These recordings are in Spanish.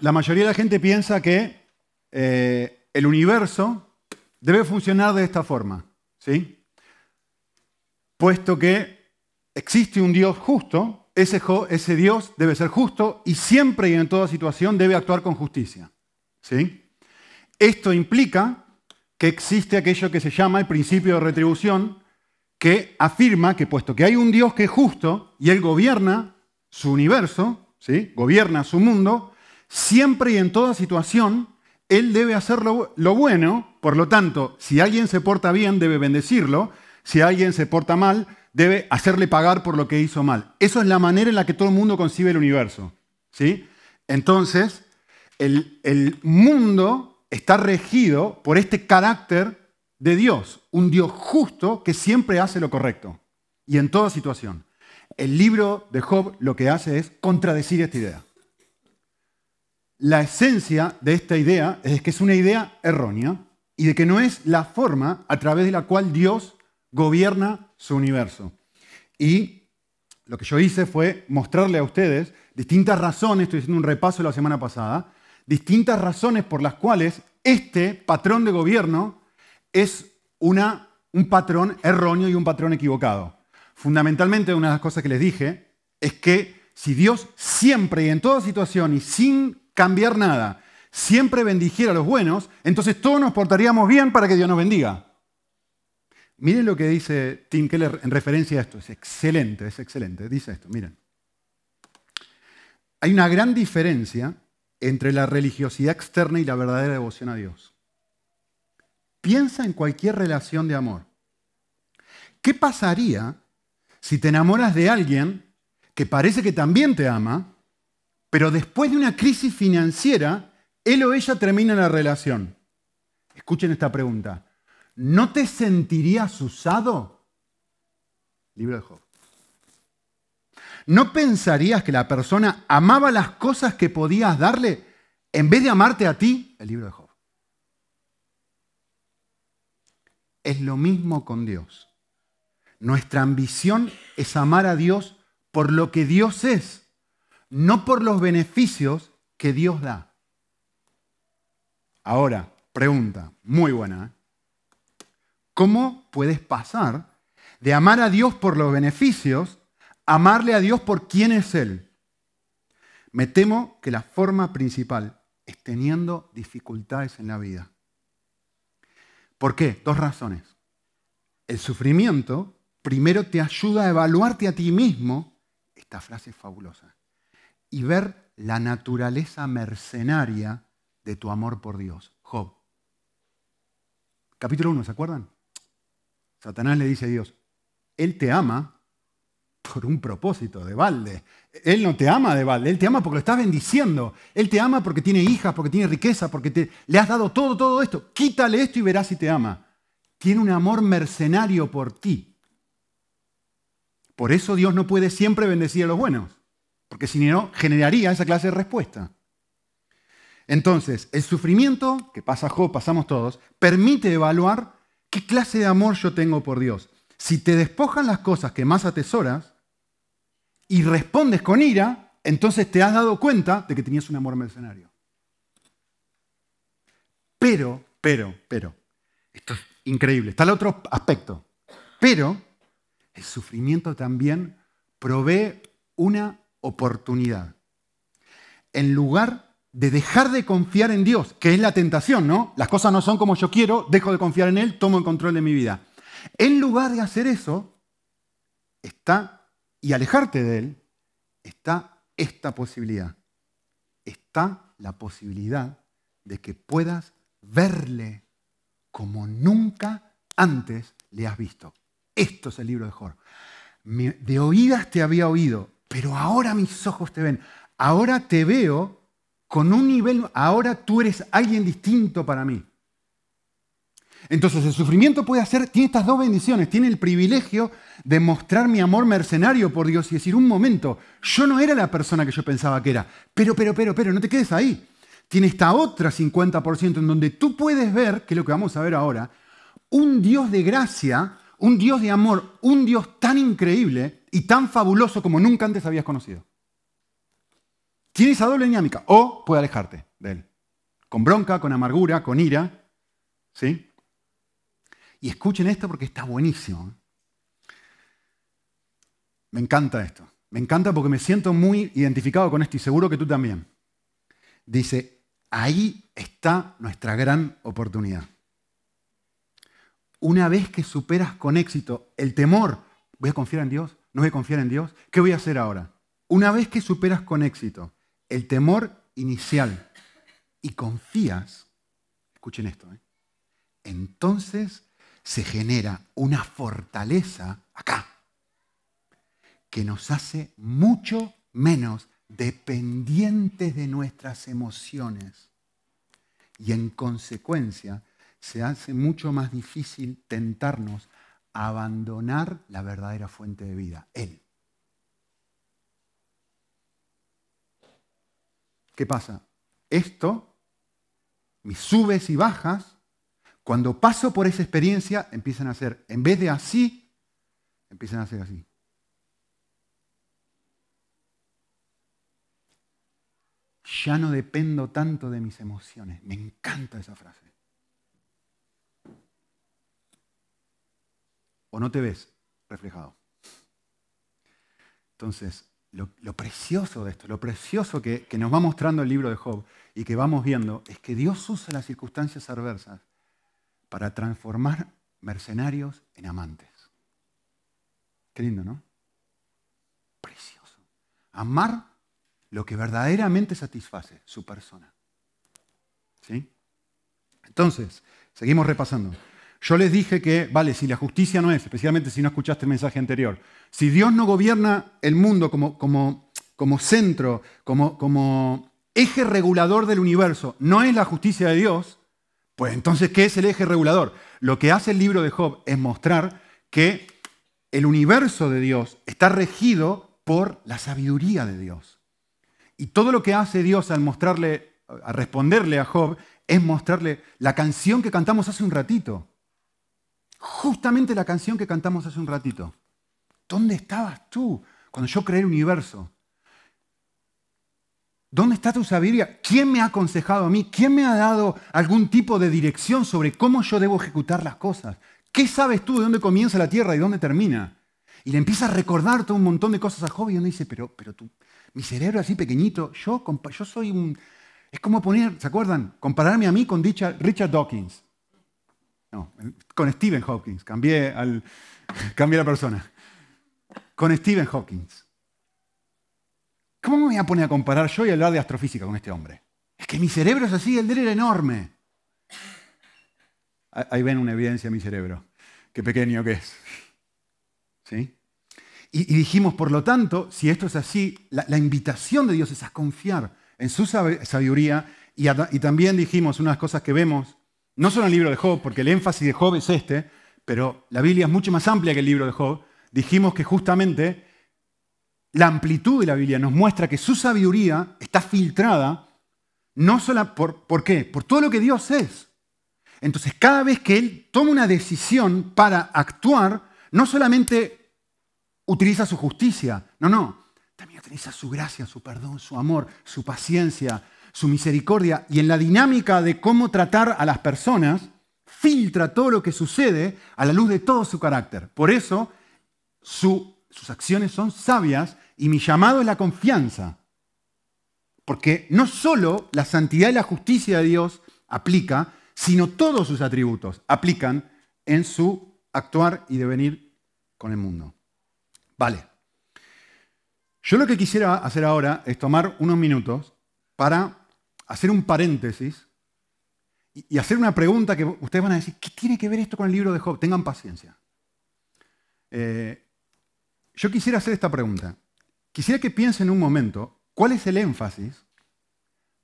la, mayoría de la gente piensa que eh, el universo debe funcionar de esta forma, ¿sí? Puesto que existe un Dios justo, ese, ese Dios debe ser justo y siempre y en toda situación debe actuar con justicia, ¿sí? Esto implica que existe aquello que se llama el principio de retribución, que afirma que puesto que hay un Dios que es justo y Él gobierna su universo, ¿sí? gobierna su mundo, siempre y en toda situación, Él debe hacer lo, bueno, por lo tanto, si alguien se porta bien, debe bendecirlo, si alguien se porta mal, debe hacerle pagar por lo que hizo mal. Eso es la manera en la que todo el mundo concibe el universo. ¿sí? Entonces, el, el mundo está regido por este carácter de Dios, un Dios justo que siempre hace lo correcto y en toda situación. El libro de Job lo que hace es contradecir esta idea. La esencia de esta idea es que es una idea errónea y de que no es la forma a través de la cual Dios gobierna su universo. Y lo que yo hice fue mostrarle a ustedes distintas razones, estoy haciendo un repaso la semana pasada, distintas razones por las cuales este patrón de gobierno es una, un patrón erróneo y un patrón equivocado. Fundamentalmente, una de las cosas que les dije es que si Dios siempre y en toda situación y sin cambiar nada, siempre bendijera a los buenos, entonces todos nos portaríamos bien para que Dios nos bendiga. Miren lo que dice Tim Keller en referencia a esto. Es excelente, es excelente. Dice esto, miren. Hay una gran diferencia entre la religiosidad externa y la verdadera devoción a Dios. Piensa en cualquier relación de amor. ¿Qué pasaría si te enamoras de alguien que parece que también te ama, pero después de una crisis financiera, él o ella termina la relación? Escuchen esta pregunta. ¿No te sentirías usado? Libro de Job. ¿No pensarías que la persona amaba las cosas que podías darle en vez de amarte a ti? El libro de Job. Es lo mismo con Dios. Nuestra ambición es amar a Dios por lo que Dios es, no por los beneficios que Dios da. Ahora, pregunta, muy buena. ¿eh? ¿Cómo puedes pasar de amar a Dios por los beneficios a amarle a Dios por quién es Él? Me temo que la forma principal es teniendo dificultades en la vida. ¿Por qué? Dos razones. El sufrimiento primero te ayuda a evaluarte a ti mismo, esta frase es fabulosa, y ver la naturaleza mercenaria de tu amor por Dios. Job. Capítulo 1, ¿se acuerdan? Satanás le dice a Dios, Él te ama por un propósito de balde. Él no te ama de balde, Él te ama porque lo estás bendiciendo. Él te ama porque tiene hijas, porque tiene riqueza, porque te, le has dado todo, todo esto. Quítale esto y verás si te ama. Tiene un amor mercenario por ti. Por eso Dios no puede siempre bendecir a los buenos, porque si no, generaría esa clase de respuesta. Entonces, el sufrimiento, que pasa Job, pasamos todos, permite evaluar qué clase de amor yo tengo por Dios. Si te despojan las cosas que más atesoras y respondes con ira, entonces te has dado cuenta de que tenías un amor mercenario. Pero, pero, pero, esto es increíble, está el otro aspecto. Pero el sufrimiento también provee una oportunidad. En lugar de dejar de confiar en Dios, que es la tentación, ¿no? Las cosas no son como yo quiero, dejo de confiar en Él, tomo el control de mi vida. En lugar de hacer eso, está, y alejarte de Él, está esta posibilidad. Está la posibilidad de que puedas verle como nunca antes le has visto. Esto es el libro de Job. De oídas te había oído, pero ahora mis ojos te ven. Ahora te veo con un nivel, ahora tú eres alguien distinto para mí. Entonces el sufrimiento puede hacer, tiene estas dos bendiciones, tiene el privilegio de mostrar mi amor mercenario por Dios y decir, un momento, yo no era la persona que yo pensaba que era, pero, pero, pero, pero, no te quedes ahí. Tiene esta otra 50% en donde tú puedes ver, que es lo que vamos a ver ahora, un Dios de gracia, un Dios de amor, un Dios tan increíble y tan fabuloso como nunca antes habías conocido tiene esa doble dinámica. O puede alejarte de él. Con bronca, con amargura, con ira. ¿Sí? Y escuchen esto porque está buenísimo. Me encanta esto. Me encanta porque me siento muy identificado con esto y seguro que tú también. Dice, ahí está nuestra gran oportunidad. Una vez que superas con éxito el temor, voy a confiar en Dios, no voy a confiar en Dios, ¿qué voy a hacer ahora? Una vez que superas con éxito el temor inicial y confías, escuchen esto, ¿eh? entonces se genera una fortaleza acá que nos hace mucho menos dependientes de nuestras emociones. Y en consecuencia se hace mucho más difícil tentarnos abandonar la verdadera fuente de vida, Él. ¿Qué pasa? Esto, mis subes y bajas, cuando paso por esa experiencia, empiezan a ser, en vez de así, empiezan a ser así. Ya no dependo tanto de mis emociones. Me encanta esa frase. ¿O no te ves reflejado? Entonces, lo, precioso de esto, lo precioso que, que nos va mostrando el libro de Job y que vamos viendo, es que Dios usa las circunstancias adversas para transformar mercenarios en amantes. Qué lindo, ¿no? Precioso. Amar lo que verdaderamente satisface su persona. ¿Sí? Entonces, seguimos repasando. Yo les dije que, vale, si la justicia no es, especialmente si no escuchaste el mensaje anterior, si Dios no gobierna el mundo como, como, como centro, como, como eje regulador del universo, no es la justicia de Dios, pues entonces, ¿qué es el eje regulador? Lo que hace el libro de Job es mostrar que el universo de Dios está regido por la sabiduría de Dios. Y todo lo que hace Dios al mostrarle, a responderle a Job, es mostrarle la canción que cantamos hace un ratito. Justamente la canción que cantamos hace un ratito. ¿Dónde estabas tú cuando yo creé el universo? ¿Dónde está tu sabiduría? ¿Quién me ha aconsejado a mí? ¿Quién me ha dado algún tipo de dirección sobre cómo yo debo ejecutar las cosas? ¿Qué sabes tú de dónde comienza la tierra y dónde termina? Y le empieza a recordar todo un montón de cosas a Job y uno dice, pero, pero tú, mi cerebro así pequeñito, yo, yo soy un... Es como poner, ¿se acuerdan? Compararme a mí con Richard Dawkins. No, con Stephen Hawking. Cambié, al, la persona. Con Stephen Hawking. ¿Cómo me voy a poner a comparar yo y hablar de astrofísica con este hombre? Es que mi cerebro es así, el de él era enorme. Ahí ven una evidencia de mi cerebro. Qué pequeño que es. ¿Sí? Y, dijimos, por lo tanto, si esto es así, la, invitación de Dios es a confiar en su sabiduría y, y, también dijimos unas cosas que vemos, no solo en el libro de Job, porque el énfasis de Job es este, pero la Biblia es mucho más amplia que el libro de Job, dijimos que justamente la amplitud de la Biblia nos muestra que su sabiduría está filtrada no solo por, ¿por qué? Por todo lo que Dios es. Entonces, cada vez que Él toma una decisión para actuar, no solamente utiliza su justicia. No, no. También utiliza su gracia, su perdón, su amor, su paciencia, su misericordia. Y en la dinámica de cómo tratar a las personas, filtra todo lo que sucede a la luz de todo su carácter. Por eso sus acciones son sabias y mi llamado es la confianza. Porque no solo la santidad y la justicia de Dios aplica, sino todos sus atributos aplican en su actuar y devenir con el mundo. Vale. Yo lo que quisiera hacer ahora es tomar unos minutos para hacer un paréntesis y hacer una pregunta que ustedes van a decir, ¿qué tiene que ver esto con el libro de Job? Tengan paciencia. Eh, yo quisiera hacer esta pregunta. Quisiera que piensen un momento cuál es el énfasis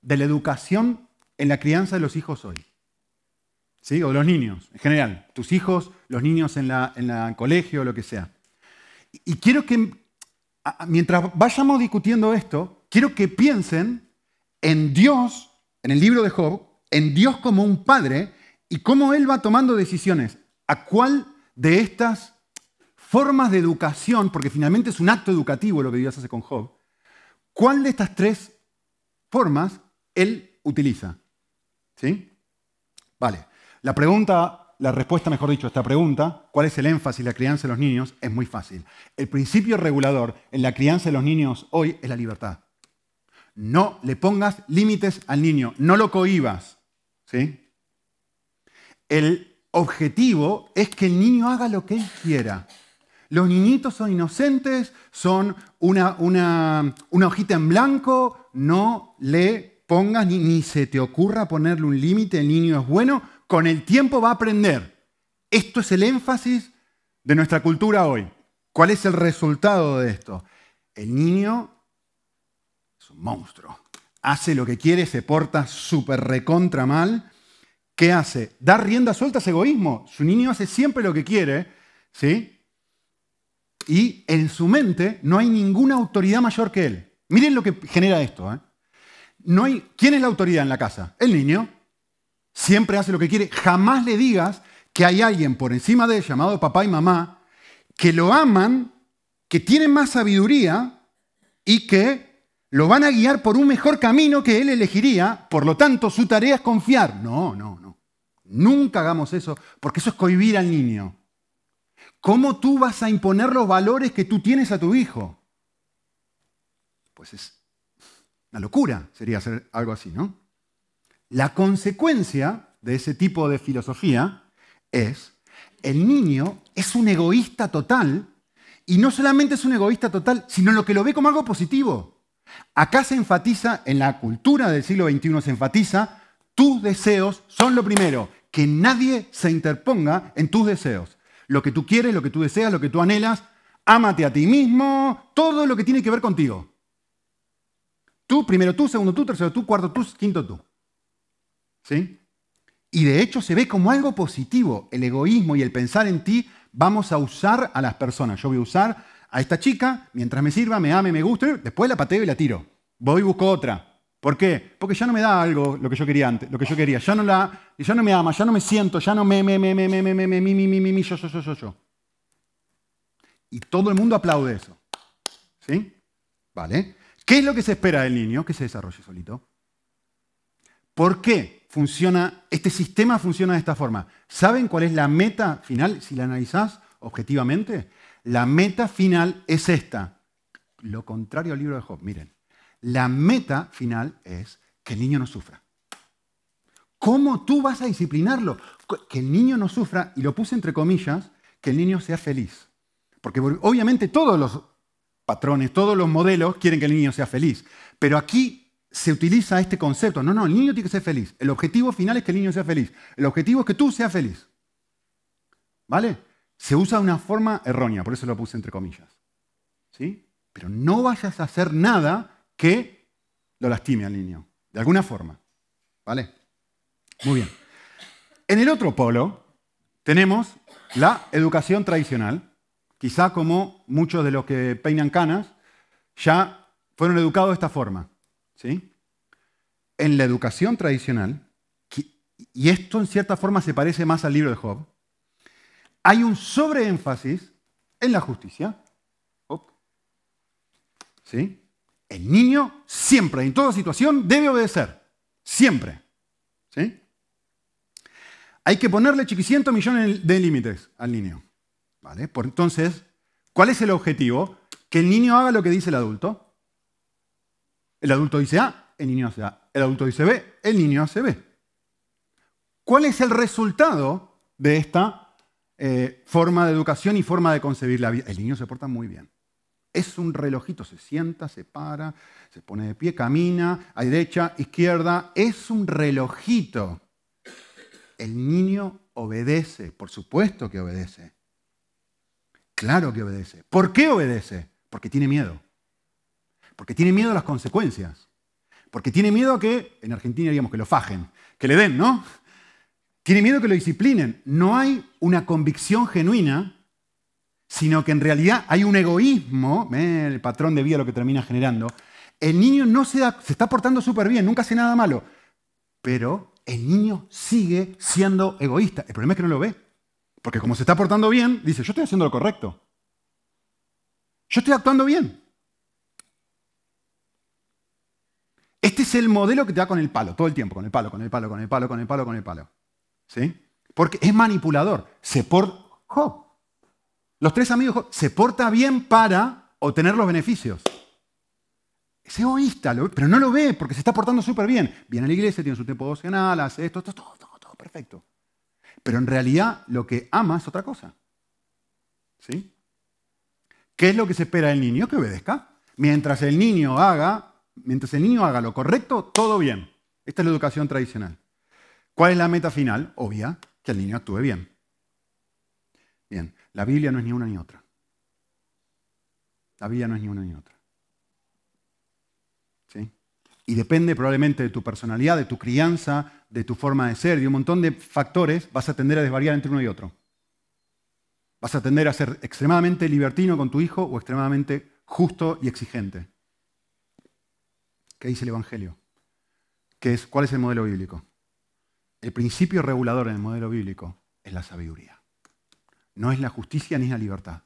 de la educación en la crianza de los hijos hoy. ¿Sí? O de los niños, en general. Tus hijos, los niños en el colegio, lo que sea. Y quiero que, mientras vayamos discutiendo esto, quiero que piensen en Dios, en el libro de Job, en Dios como un padre y cómo Él va tomando decisiones. ¿A cuál de estas formas de educación, porque finalmente es un acto educativo lo que Dios hace con Job, cuál de estas tres formas él utiliza. ¿Sí? Vale. La pregunta, la respuesta, mejor dicho, a esta pregunta, ¿cuál es el énfasis en la crianza de los niños? Es muy fácil. El principio regulador en la crianza de los niños hoy es la libertad. No le pongas límites al niño, no lo cohibas. ¿Sí? El objetivo es que el niño haga lo que él quiera. Los niñitos son inocentes, son una, hojita en blanco, no le pongas ni se te ocurra ponerle un límite, el niño es bueno, con el tiempo va a aprender. Esto es el énfasis de nuestra cultura hoy. ¿Cuál es el resultado de esto? El niño es un monstruo. Hace lo que quiere, se porta súper recontra mal. ¿Qué hace? Dar rienda suelta a ese egoísmo. Su niño hace siempre lo que quiere, ¿sí? y en su mente no hay ninguna autoridad mayor que él. Miren lo que genera esto. ¿eh? No hay, ¿Quién es la autoridad en la casa? El niño. Siempre hace lo que quiere. Jamás le digas que hay alguien por encima de él, llamado papá y mamá, que lo aman, que tienen más sabiduría y que lo van a guiar por un mejor camino que él elegiría. Por lo tanto, su tarea es confiar. No, no, no. Nunca hagamos eso, porque eso es cohibir al niño. ¿Cómo tú vas a imponer los valores que tú tienes a tu hijo? Pues es una locura, sería hacer algo así, ¿no? La consecuencia de ese tipo de filosofía es, el niño es un egoísta total, y no solamente es un egoísta total, sino lo que lo ve como algo positivo. Acá se enfatiza, en la cultura del siglo XXI se enfatiza, tus deseos son lo primero, que nadie se interponga en tus deseos lo que tú quieres, lo que tú deseas, lo que tú anhelas. Ámate a ti mismo, todo lo que tiene que ver contigo. Tú, primero tú, segundo tú, tercero tú, cuarto tú, quinto tú. ¿Sí? Y de hecho se ve como algo positivo. El egoísmo y el pensar en ti, vamos a usar a las personas. Yo voy a usar a esta chica, mientras me sirva, me ame, me guste, después la pateo y la tiro. Voy y busco otra. ¿Por qué? Porque ya no me da algo lo que yo quería antes, lo que yo quería. Ya no la, ya no me ama, ya no me siento, ya no me, me, me, me, me, me, me, me, mi, mi, mi, yo, yo, yo, yo, yo. Y todo el mundo aplaude eso. ¿Sí? ¿Vale? ¿Qué es lo que se espera del niño? Que se desarrolle solito. ¿Por qué funciona, este sistema funciona de esta forma? ¿Saben cuál es la meta final? Si la analizás objetivamente, la meta final es esta. Lo contrario al libro de Job. Miren. La meta final es que el niño no sufra. ¿Cómo tú vas a disciplinarlo? Que el niño no sufra, y lo puse entre comillas, que el niño sea feliz. Porque obviamente todos los patrones, todos los modelos quieren que el niño sea feliz. Pero aquí se utiliza este concepto. No, no, el niño tiene que ser feliz. El objetivo final es que el niño sea feliz. El objetivo es que tú seas feliz. ¿Vale? Se usa de una forma errónea, por eso lo puse entre comillas. ¿Sí? Pero no vayas a hacer nada que lo lastime al niño, de alguna forma. ¿Vale? Muy bien. En el otro polo tenemos la educación tradicional. Quizá como muchos de los que peinan canas ya fueron educados de esta forma. ¿sí? En la educación tradicional, y esto en cierta forma se parece más al libro de Job, hay un sobreénfasis en la justicia. ¿Sí? El niño siempre, en toda situación, debe obedecer. Siempre. ¿Sí? Hay que ponerle chiquicientos millones de límites al niño. ¿Vale? Por, entonces, ¿cuál es el objetivo? Que el niño haga lo que dice el adulto. El adulto dice A, el niño hace A. El adulto dice B, el niño hace B. ¿Cuál es el resultado de esta eh, forma de educación y forma de concebir la vida? El niño se porta muy bien. Es un relojito, se sienta, se para, se pone de pie, camina, a derecha, izquierda. Es un relojito. El niño obedece, por supuesto que obedece. Claro que obedece. ¿Por qué obedece? Porque tiene miedo. Porque tiene miedo a las consecuencias. Porque tiene miedo a que, en Argentina diríamos que lo fajen, que le den, ¿no? Tiene miedo que lo disciplinen. No hay una convicción genuina sino que en realidad hay un egoísmo, el patrón de vida lo que termina generando. El niño no se, se está portando súper bien, nunca hace nada malo, pero el niño sigue siendo egoísta. El problema es que no lo ve, porque como se está portando bien, dice, yo estoy haciendo lo correcto. Yo estoy actuando bien. Este es el modelo que te da con el palo, todo el tiempo, con el palo, con el palo, con el palo, con el palo, con el palo. ¿Sí? Porque es manipulador. Se porta. Los tres amigos se porta bien para obtener los beneficios. Es egoísta, pero no lo ve porque se está portando súper bien. Viene a la iglesia, tiene su tiempo devocional, hace esto, todo, todo, todo, perfecto. Pero en realidad lo que ama es otra cosa. ¿Sí? ¿Qué es lo que se espera del niño? Que obedezca. Mientras el niño haga, mientras el niño haga lo correcto, todo bien. Esta es la educación tradicional. ¿Cuál es la meta final? Obvia, que el niño actúe bien. Bien, la Biblia no es ni una ni otra. La Biblia no es ni una ni otra. ¿Sí? Y depende probablemente de tu personalidad, de tu crianza, de tu forma de ser, de un montón de factores, vas a tender a desvariar entre uno y otro. Vas a tender a ser extremadamente libertino con tu hijo o extremadamente justo y exigente. ¿Qué dice el Evangelio? ¿Qué es, ¿Cuál es el modelo bíblico? El principio regulador en el modelo bíblico es la sabiduría. No es la justicia ni la libertad.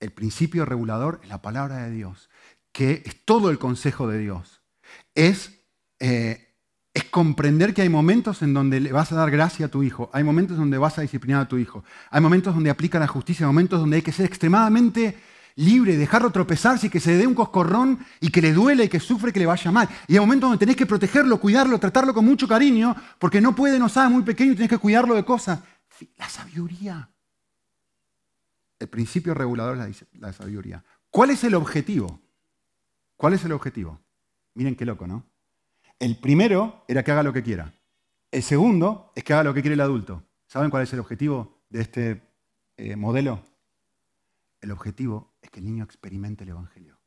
El principio regulador es la palabra de Dios, que es todo el consejo de Dios. Es, eh, es comprender que hay momentos en donde le vas a dar gracia a tu hijo, hay momentos donde vas a disciplinar a tu hijo, hay momentos donde aplica la justicia, hay momentos donde hay que ser extremadamente libre, dejarlo tropezarse y que se dé un coscorrón y que le duele y que sufre que le vaya mal. Y hay momentos donde tenés que protegerlo, cuidarlo, tratarlo con mucho cariño, porque no puede, no sabe, muy pequeño y tenés que cuidarlo de cosas. La sabiduría. El principio regulador es la, sabiduría. ¿Cuál es el objetivo? ¿Cuál es el objetivo? Miren qué loco, ¿no? El primero era que haga lo que quiera. El segundo es que haga lo que quiere el adulto. ¿Saben cuál es el objetivo de este eh, modelo? El objetivo es que el niño experimente el Evangelio.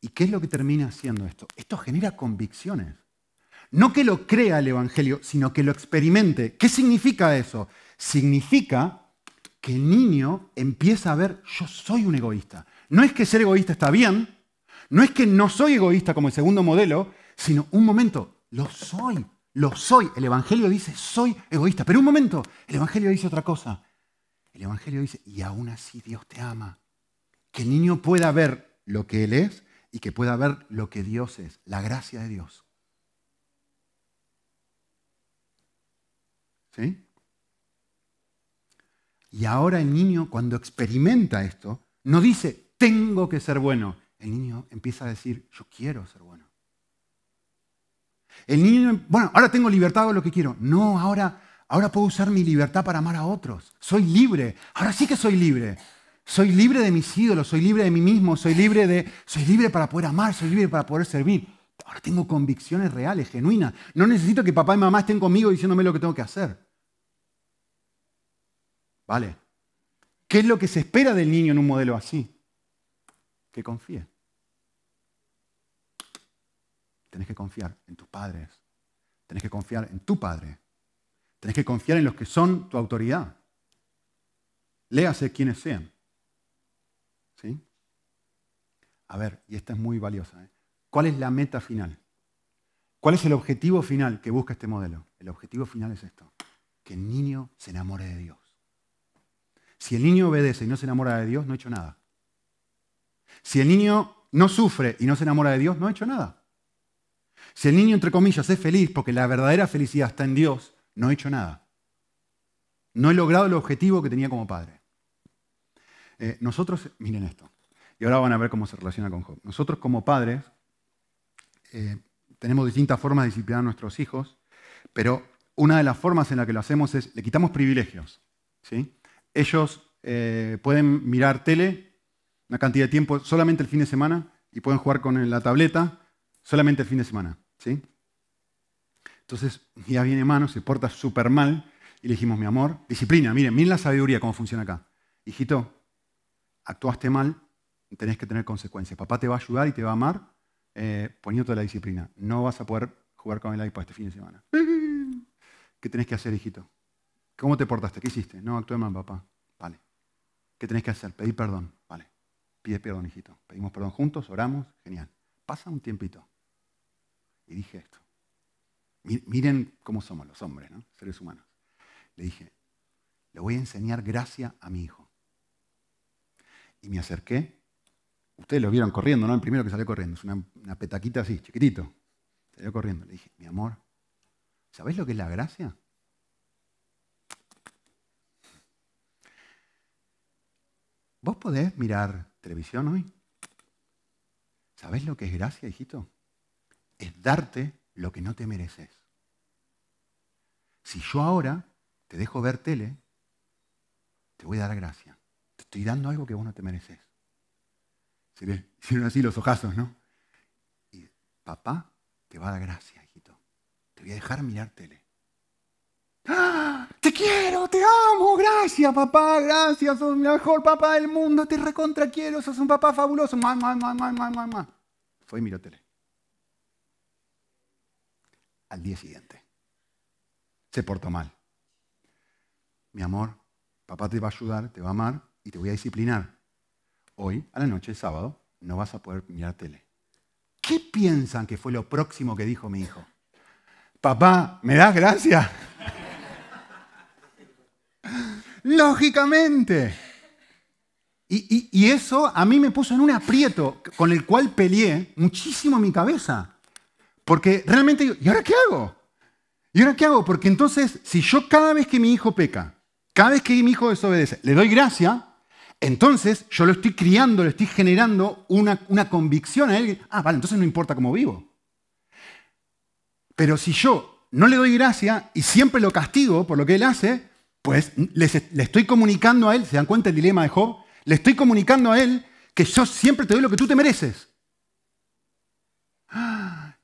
¿Y qué es lo que termina haciendo esto? Esto genera convicciones. No que lo crea el Evangelio, sino que lo experimente. ¿Qué significa eso? Significa que el niño empieza a ver, yo soy un egoísta. No es que ser egoísta está bien, no es que no soy egoísta como el segundo modelo, sino un momento, lo soy, lo soy. El Evangelio dice, soy egoísta, pero un momento, el Evangelio dice otra cosa. El Evangelio dice, y aún así Dios te ama. Que el niño pueda ver lo que Él es y que pueda ver lo que Dios es, la gracia de Dios. ¿Sí? Y ahora el niño, cuando experimenta esto, no dice, tengo que ser bueno. El niño empieza a decir, yo quiero ser bueno. El niño, bueno, ahora tengo libertad, hago lo que quiero. No, ahora Ahora puedo usar mi libertad para amar a otros. Soy libre. Ahora sí que soy libre. Soy libre de mis ídolos, soy libre de mí mismo, soy libre de soy libre para poder amar, soy libre para poder servir. Ahora tengo convicciones reales, genuinas. No necesito que papá y mamá estén conmigo diciéndome lo que tengo que hacer. ¿Vale? ¿Qué es lo que se espera del niño en un modelo así? Que confíe. Tenés que confiar en tus padres. Tenés que confiar en tu padre. Tenés que confiar en los que son tu autoridad. Léase quienes sean. ¿Sí? A ver, y esta es muy valiosa. ¿eh? ¿Cuál es la meta final? ¿Cuál es el objetivo final que busca este modelo? El objetivo final es esto, que el niño se enamore de Dios. Si el niño obedece y no se enamora de Dios, no ha hecho nada. Si el niño no sufre y no se enamora de Dios, no ha hecho nada. Si el niño, entre comillas, es feliz porque la verdadera felicidad está en Dios, no he hecho nada. No he logrado el objetivo que tenía como padre. Eh, nosotros, miren esto, y ahora van a ver cómo se relaciona con Job. Nosotros como padres eh, tenemos distintas formas de disciplinar a nuestros hijos, pero una de las formas en la que lo hacemos es, le quitamos privilegios. ¿sí? Ellos eh, pueden mirar tele una cantidad de tiempo solamente el fin de semana y pueden jugar con la tableta solamente el fin de semana. ¿sí? Entonces, ya viene mano, se porta súper mal, y le dijimos, mi amor, disciplina, miren, miren la sabiduría, cómo funciona acá. Hijito, actuaste mal, tenés que tener consecuencias. Papá te va a ayudar y te va a amar eh, poniéndote la disciplina. No vas a poder jugar con el iPad este fin de semana. ¿Qué tenés que hacer, hijito? ¿Cómo te portaste? ¿Qué hiciste? No, actué mal, papá. Vale. ¿Qué tenés que hacer? Pedir perdón. Vale. Pide perdón, hijito. Pedimos perdón juntos, oramos. Genial. Pasa un tiempito. Y dije esto. Miren cómo somos los hombres, ¿no? seres humanos. Le dije, le voy a enseñar gracia a mi hijo. Y me acerqué Ustedes lo vieron corriendo, ¿no? El primero que salió corriendo. Es una, una petaquita así, chiquitito. Salió corriendo. Le dije, mi amor, ¿sabés lo que es la gracia? ¿Vos podés mirar televisión hoy? ¿Sabés lo que es gracia, hijito? Es darte lo que no te mereces. Si yo ahora te dejo ver tele, te voy a dar gracia. Te estoy dando algo que vos no te mereces. Se hicieron así los ojazos, ¿no? Y papá te va a dar gracia, hijito. Te voy a dejar mirar tele. ¡Ah! Te quiero, te amo, gracias papá, gracias, sos el mejor papá del mundo, te recontra quiero, sos un papá fabuloso. Fue y miró tele. Al día siguiente. Se portó mal. Mi amor, papá te va a ayudar, te va a amar y te voy a disciplinar. Hoy, a la noche, sábado, no vas a poder mirar tele. ¿Qué piensan que fue lo próximo que dijo mi hijo? Papá, ¿me das gracias? Lógicamente. Y, eso a mí me puso en un aprieto con el cual peleé muchísimo mi cabeza. Porque realmente, ¿y ahora qué hago? ¿Y ahora qué hago? Porque entonces, si yo cada vez que mi hijo peca, cada vez que mi hijo desobedece, le doy gracia, entonces yo lo estoy criando, le estoy generando una, una convicción a él. Ah, vale, entonces no importa cómo vivo. Pero si yo no le doy gracia y siempre lo castigo por lo que él hace, pues le estoy comunicando a él, ¿se dan cuenta el dilema de Job? Le estoy comunicando a él que yo siempre te doy lo que tú te mereces.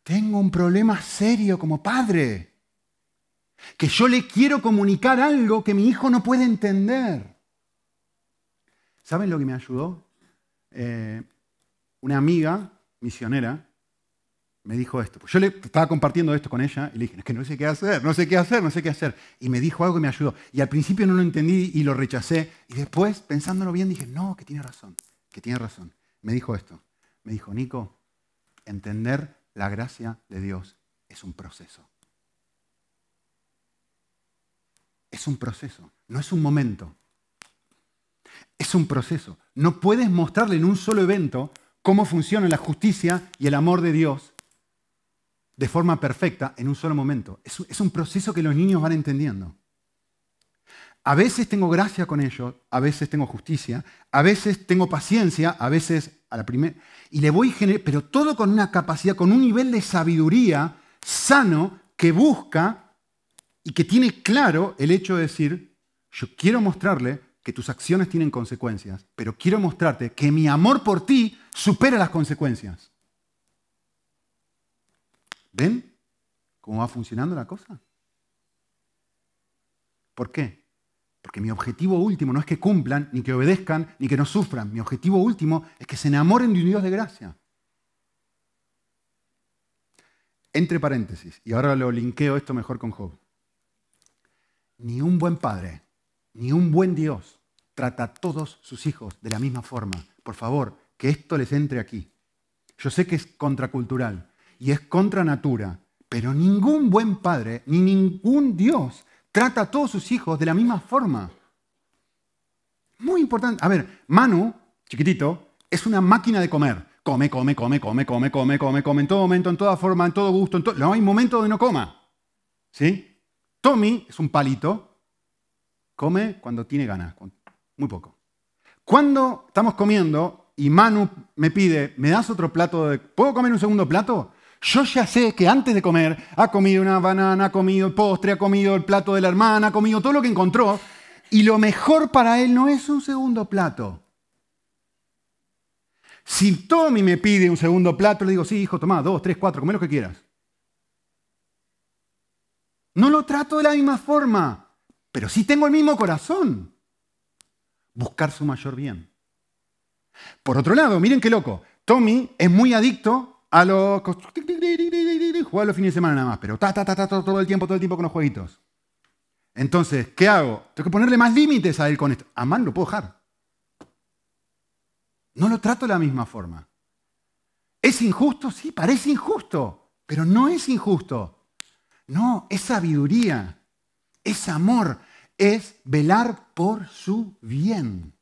Tengo un problema serio como padre. Que yo le quiero comunicar algo que mi hijo no puede entender. ¿Saben lo que me ayudó? Eh, una amiga misionera me dijo esto. Yo le estaba compartiendo esto con ella y le dije, es que no sé qué hacer, no sé qué hacer, no sé qué hacer. Y me dijo algo que me ayudó. Y al principio no lo entendí y lo rechacé. Y después, pensándolo bien, dije, no, que tiene razón, que tiene razón. Me dijo esto. Me dijo, Nico, entender la gracia de Dios es un proceso. Es un proceso, no es un momento. Es un proceso. No puedes mostrarle en un solo evento cómo funciona la justicia y el amor de Dios de forma perfecta en un solo momento. Es, un proceso que los niños van entendiendo. A veces tengo gracia con ellos, a veces tengo justicia, a veces tengo paciencia, a veces la primera. Y le voy generar, pero todo con una capacidad, con un nivel de sabiduría sano que busca y que tiene claro el hecho de decir, yo quiero mostrarle que tus acciones tienen consecuencias, pero quiero mostrarte que mi amor por ti supera las consecuencias. ¿Ven cómo va funcionando la cosa? ¿Por qué? Porque mi objetivo último no es que cumplan, ni que obedezcan, ni que no sufran. Mi objetivo último es que se enamoren de un Dios de gracia. Entre paréntesis, y ahora lo linkeo esto mejor con Job. Ni un buen padre, ni un buen Dios trata a todos sus hijos de la misma forma. Por favor, que esto les entre aquí. Yo sé que es contracultural, y es contra natura. Pero ningún buen padre ni ningún Dios trata a todos sus hijos de la misma forma. Muy importante. A ver, Manu, chiquitito, es una máquina de comer. Come, come, come, come, come, come, come, come, en todo momento, en toda forma, en todo gusto. En No hay momento donde no coma. ¿Sí? Tommy es un palito. Come cuando tiene ganas, muy poco. Cuando estamos comiendo y Manu me pide, ¿me das otro plato de... ¿Puedo comer un segundo plato? Yo ya sé que antes de comer ha comido una banana, ha comido el postre, ha comido el plato de la hermana, ha comido todo lo que encontró. Y lo mejor para él no es un segundo plato. Si Tommy me pide un segundo plato, le digo, sí, hijo, toma dos, tres, cuatro, come lo que quieras. No lo trato de la misma forma, pero sí tengo el mismo corazón. Buscar su mayor bien. Por otro lado, miren qué loco. Tommy es muy adicto a los. Jugar los fines de semana nada más, pero ta, ta, ta, ta, todo el tiempo, todo el tiempo con los jueguitos. Entonces, ¿qué hago? Tengo que ponerle más límites a él con esto. A Man lo puedo dejar. No lo trato de la misma forma. ¿Es injusto? Sí, parece injusto, pero no es injusto. No, es sabiduría, es amor, es velar por su bien.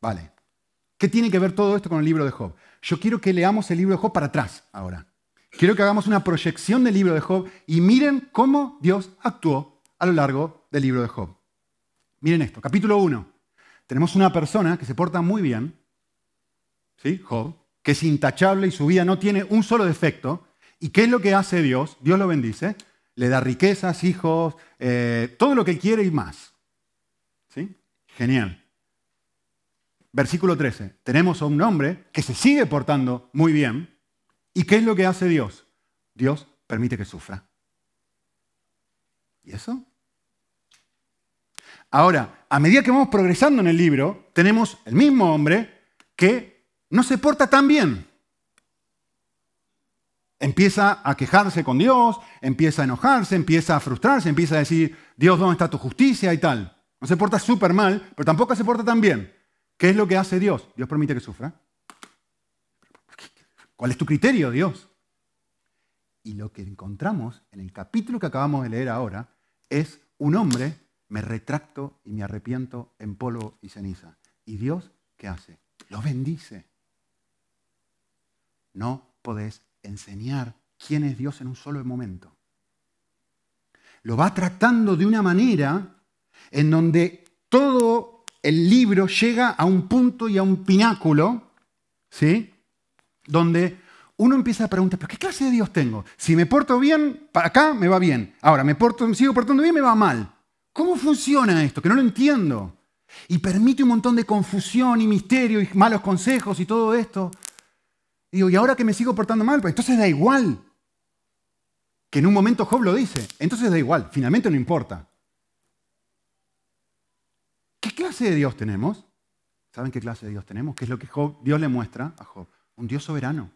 Vale. ¿Qué tiene que ver todo esto con el libro de Job? Yo quiero que leamos el libro de Job para atrás ahora. Quiero que hagamos una proyección del libro de Job y miren cómo Dios actuó a lo largo del libro de Job. Miren esto, capítulo 1. Tenemos una persona que se porta muy bien, ¿sí? Job, que es intachable y su vida no tiene un solo defecto. ¿Y qué es lo que hace Dios? Dios lo bendice, le da riquezas, hijos, eh, todo lo que quiere y más. ¿Sí? Genial. Versículo 13. Tenemos a un hombre que se sigue portando muy bien. ¿Y qué es lo que hace Dios? Dios permite que sufra. ¿Y eso? Ahora, a medida que vamos progresando en el libro, tenemos el mismo hombre que no se porta tan bien. Empieza a quejarse con Dios, empieza a enojarse, empieza a frustrarse, empieza a decir, Dios, ¿dónde está tu justicia? y tal. No se porta súper mal, pero tampoco se porta tan bien. ¿Qué es lo que hace Dios? Dios permite que sufra. ¿Cuál es tu criterio, Dios? Y lo que encontramos en el capítulo que acabamos de leer ahora es un hombre, me retracto y me arrepiento en polvo y ceniza. ¿Y Dios qué hace? Lo bendice. No podés enseñar quién es Dios en un solo momento. Lo va tratando de una manera en donde todo el libro llega a un punto y a un pináculo, ¿sí? Donde uno empieza a preguntar, ¿pero qué clase de Dios tengo? Si me porto bien, para acá me va bien. Ahora, me, porto, sigo portando bien, me va mal. ¿Cómo funciona esto? Que no lo entiendo. Y permite un montón de confusión y misterio y malos consejos y todo esto. Y digo, ¿y ahora que me sigo portando mal? Pues entonces da igual. Que en un momento Job lo dice. Entonces da igual. Finalmente no importa. ¿Qué clase de Dios tenemos? ¿Saben qué clase de Dios tenemos? ¿Qué es lo que Dios le muestra a Job? Un Dios soberano.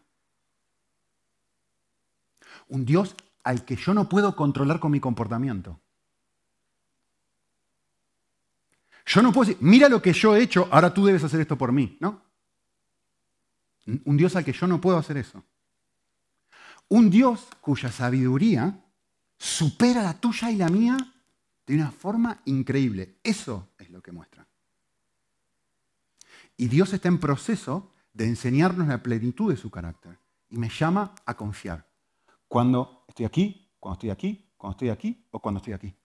Un Dios al que yo no puedo controlar con mi comportamiento. Yo no puedo decir, mira lo que yo he hecho, ahora tú debes hacer esto por mí, ¿no? Un Dios al que yo no puedo hacer eso. Un Dios cuya sabiduría supera la tuya y la mía de una forma increíble. Eso es lo que muestra. Y Dios está en proceso de enseñarnos la plenitud de su carácter. Y me llama a confiar. Cuando estoy aquí, cuando estoy aquí, cuando estoy aquí o cuando estoy aquí.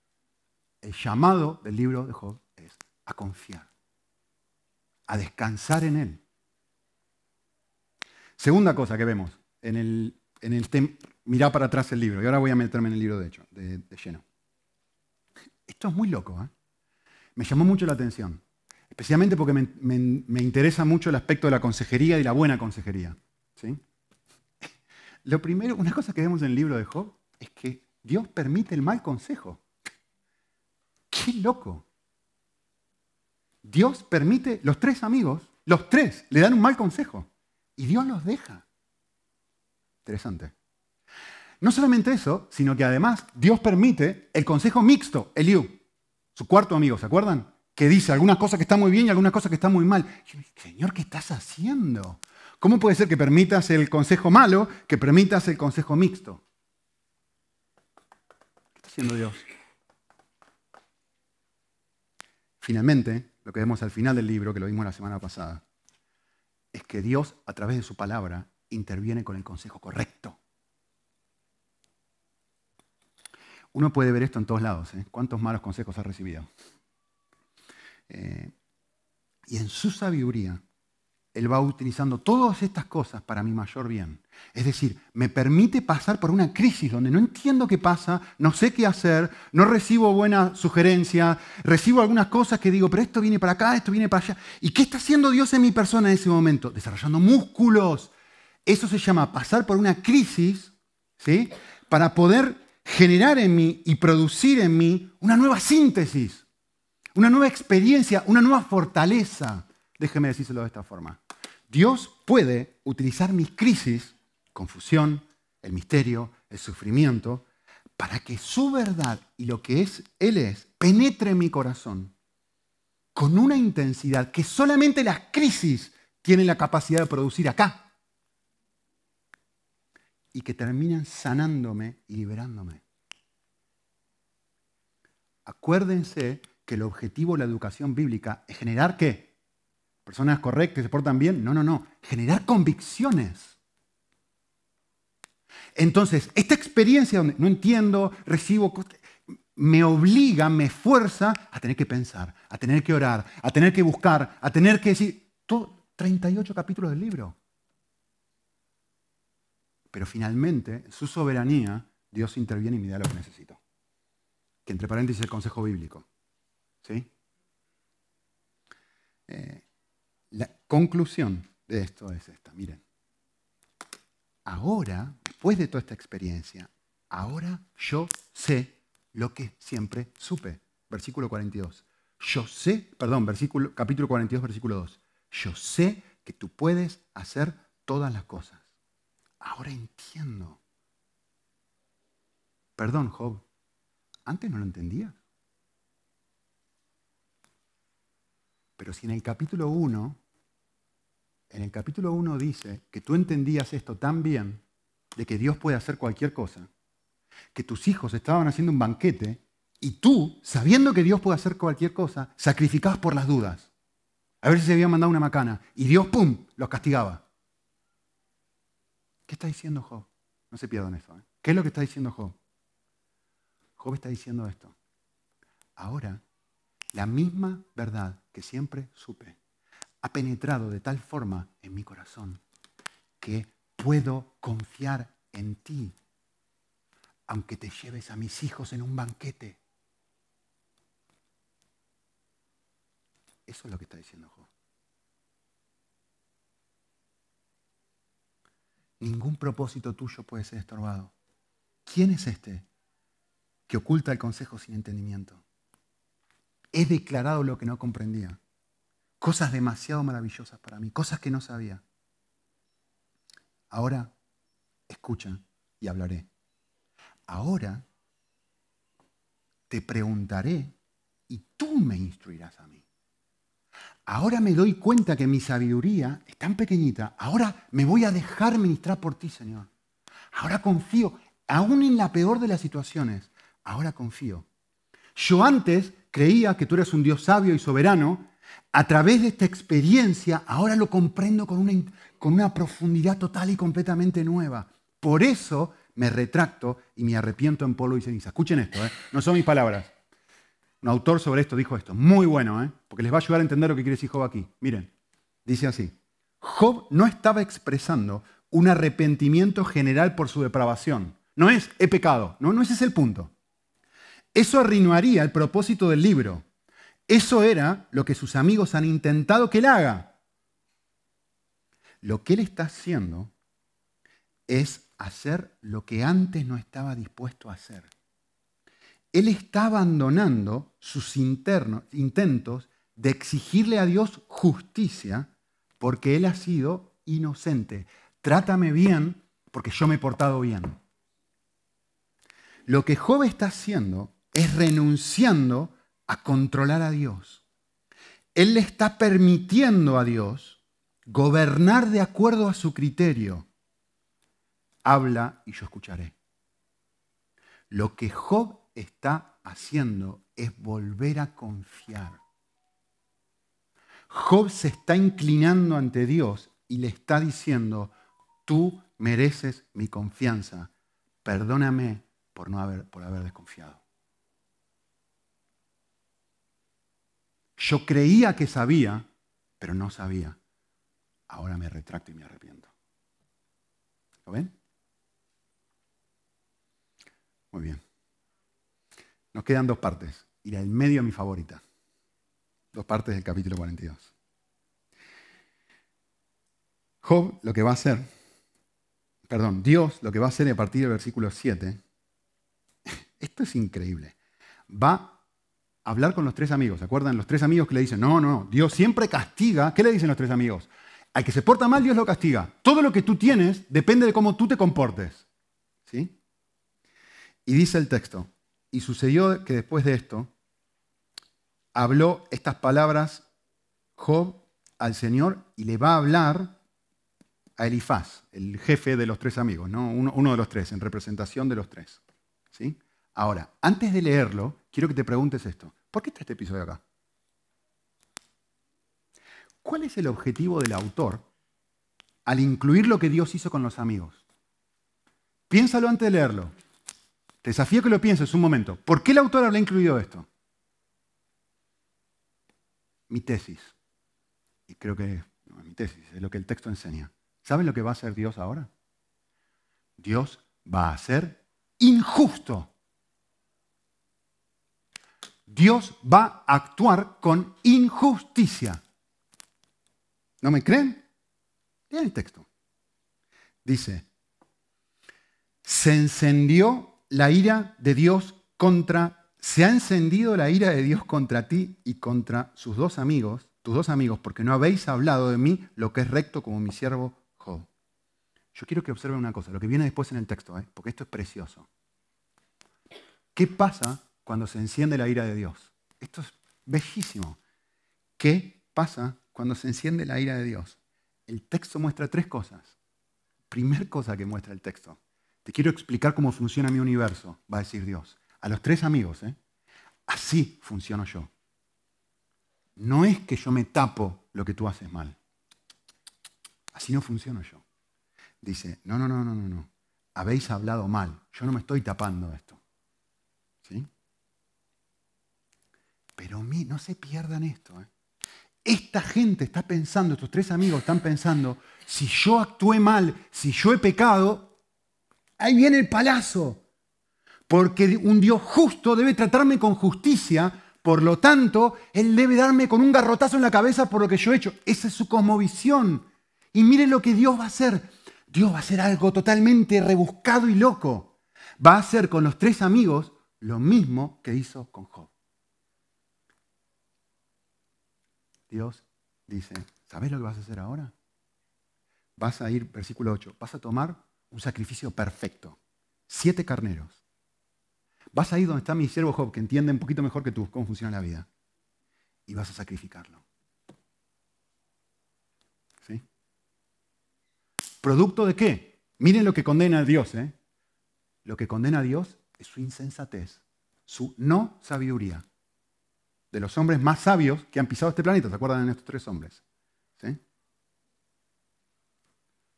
El llamado del libro de Job es a confiar, a descansar en Él. Segunda cosa que vemos en el, en el mirá para atrás el libro, y ahora voy a meterme en el libro de hecho, de, lleno. Esto es muy loco, ¿eh? me llamó mucho la atención, especialmente porque me, interesa mucho el aspecto de la consejería y la buena consejería. ¿sí? Lo primero, una cosa que vemos en el libro de Job es que Dios permite el mal consejo. ¡Qué loco! Dios permite, los tres amigos, los tres le dan un mal consejo. Y Dios los deja. Interesante. No solamente eso, sino que además Dios permite el consejo mixto, Eliú, su cuarto amigo, ¿se acuerdan? Que dice algunas cosas que están muy bien y algunas cosas que están muy mal. Señor, ¿qué estás haciendo? ¿Cómo puede ser que permitas el consejo malo, que permitas el consejo mixto? ¿Qué está haciendo Dios? Finalmente, lo que vemos al final del libro, que lo vimos la semana pasada, es que Dios, a través de su palabra, interviene con el consejo correcto. Uno puede ver esto en todos lados. ¿eh? ¿Cuántos malos consejos ha recibido? Eh, y en su sabiduría, Él va utilizando todas estas cosas para mi mayor bien. Es decir, me permite pasar por una crisis donde no entiendo qué pasa, no sé qué hacer, no recibo buena sugerencia, recibo algunas cosas que digo, pero esto viene para acá, esto viene para allá. ¿Y qué está haciendo Dios en mi persona en ese momento? Desarrollando músculos. Eso se llama pasar por una crisis, ¿sí? Para poder generar en mí y producir en mí una nueva síntesis, una nueva experiencia, una nueva fortaleza. Déjeme decírselo de esta forma. Dios puede utilizar mis crisis confusión, el misterio, el sufrimiento, para que su verdad y lo que es Él es penetre en mi corazón con una intensidad que solamente las crisis tienen la capacidad de producir acá y que terminan sanándome y liberándome. Acuérdense que el objetivo de la educación bíblica es generar qué? personas correctas, se portan bien. No, no, no. Generar convicciones. Entonces, esta experiencia donde no entiendo, recibo, me obliga, me fuerza a tener que pensar, a tener que orar, a tener que buscar, a tener que decir, todo, 38 capítulos del libro. Pero finalmente, en su soberanía, Dios interviene y me da lo que necesito. Que entre paréntesis el consejo bíblico. ¿Sí? Eh, la conclusión de esto es esta, miren. Ahora, después de toda esta experiencia, ahora yo sé lo que siempre supe. Versículo 42. Yo sé, perdón, versículo, capítulo 42, versículo 2. Yo sé que tú puedes hacer todas las cosas. Ahora entiendo. Perdón, Job. Antes no lo entendía. Pero si en el capítulo 1, en el capítulo 1 dice que tú entendías esto tan bien, de que Dios puede hacer cualquier cosa, que tus hijos estaban haciendo un banquete y tú, sabiendo que Dios puede hacer cualquier cosa, sacrificabas por las dudas. A ver si se había mandado una macana. Y Dios, ¡pum!, los castigaba. ¿Qué está diciendo Job? No se pierdan eso. ¿eh? ¿Qué es lo que está diciendo Job? Job está diciendo esto. Ahora, la misma verdad que siempre supe ha penetrado de tal forma en mi corazón que puedo confiar en ti aunque te lleves a mis hijos en un banquete. Eso es lo que está diciendo Job. Ningún propósito tuyo puede ser estorbado. ¿Quién es este que oculta el consejo sin entendimiento? He declarado lo que no comprendía. Cosas demasiado maravillosas para mí, cosas que no sabía. Ahora escucha y hablaré. Ahora te preguntaré y tú me instruirás a mí. Ahora me doy cuenta que mi sabiduría es tan pequeñita. Ahora me voy a dejar ministrar por ti, Señor. Ahora confío, aún en la peor de las situaciones. Ahora confío. Yo antes creía que tú eres un Dios sabio y soberano. A través de esta experiencia, ahora lo comprendo con una, con una profundidad total y completamente nueva. Por eso me retracto y me arrepiento en polvo y ceniza. Escuchen esto, ¿eh? no son mis palabras. Un autor sobre esto dijo esto, muy bueno, ¿eh? porque les va a ayudar a entender lo que quiere decir Job aquí. Miren, dice así, Job no estaba expresando un arrepentimiento general por su depravación. No es, he pecado, no, no ese es el punto. Eso arruinaría el propósito del libro. Eso era lo que sus amigos han intentado que él haga. Lo que él está haciendo es hacer lo que antes no estaba dispuesto a hacer. Él está abandonando sus internos, intentos de exigirle a Dios justicia porque él ha sido inocente. Trátame bien porque yo me he portado bien. Lo que Job está haciendo es renunciando a controlar a Dios. Él le está permitiendo a Dios gobernar de acuerdo a su criterio habla y yo escucharé. Lo que Job está haciendo es volver a confiar. Job se está inclinando ante Dios y le está diciendo, tú mereces mi confianza, perdóname por, no haber, por haber desconfiado. Yo creía que sabía, pero no sabía. Ahora me retracto y me arrepiento. ¿Lo ven? Muy bien. Nos quedan dos partes. Y la del medio mi favorita. Dos partes del capítulo 42. Job lo que va a hacer, perdón, Dios lo que va a hacer a partir del versículo 7, esto es increíble. Va a hablar con los tres amigos. ¿Se acuerdan? Los tres amigos que le dicen, no, no, Dios siempre castiga. ¿Qué le dicen los tres amigos? Al que se porta mal, Dios lo castiga. Todo lo que tú tienes depende de cómo tú te comportes. ¿Sí? Y dice el texto, y sucedió que después de esto, habló estas palabras Job al Señor y le va a hablar a Elifaz, el jefe de los tres amigos, ¿no? uno, de los tres, en representación de los tres. ¿sí? Ahora, antes de leerlo, quiero que te preguntes esto. ¿Por qué está este episodio acá? ¿Cuál es el objetivo del autor al incluir lo que Dios hizo con los amigos? Piénsalo antes de leerlo. Te desafío que lo pienses un momento. ¿Por qué el autor habrá incluido esto? Mi tesis. Y creo que no mi tesis, es lo que el texto enseña. ¿Saben lo que va a hacer Dios ahora? Dios va a ser injusto. Dios va a actuar con injusticia. ¿No me creen? Lean el texto. Dice, se encendió la ira de Dios contra, se ha encendido la ira de Dios contra ti y contra sus dos amigos, tus dos amigos, porque no habéis hablado de mí lo que es recto como mi siervo Job. Yo quiero que observen una cosa, lo que viene después en el texto, ¿eh? porque esto es precioso. ¿Qué pasa cuando se enciende la ira de Dios? Esto es bellísimo. ¿Qué pasa cuando se enciende la ira de Dios? El texto muestra tres cosas. Primer cosa que muestra el texto. Te quiero explicar cómo funciona mi universo, va a decir Dios. A los tres amigos, ¿eh? Así funciono yo. No es que yo me tapo lo que tú haces mal. Así no funciono yo. Dice, no, no, no, no, no, no. Habéis hablado mal. Yo no me estoy tapando esto. ¿Sí? Pero mí, no se pierdan esto. ¿eh? Esta gente está pensando, estos tres amigos están pensando, si yo actué mal, si yo he pecado, Ahí viene el palazo. Porque un Dios justo debe tratarme con justicia, por lo tanto, Él debe darme con un garrotazo en la cabeza por lo que yo he hecho. Esa es su cosmovisión. Y miren lo que Dios va a hacer. Dios va a hacer algo totalmente rebuscado y loco. Va a hacer con los tres amigos lo mismo que hizo con Job. Dios dice, ¿sabes lo que vas a hacer ahora? Vas a ir, versículo 8, vas a tomar un sacrificio perfecto. Siete carneros. Vas a ir donde está mi siervo Job, que entiende un poquito mejor que tú cómo funciona la vida. Y vas a sacrificarlo. ¿Sí? ¿Producto de qué? Miren lo que condena a Dios. ¿eh? Lo que condena a Dios es su insensatez, su no sabiduría. De los hombres más sabios que han pisado este planeta, ¿se acuerdan de estos tres hombres? ¿Sí?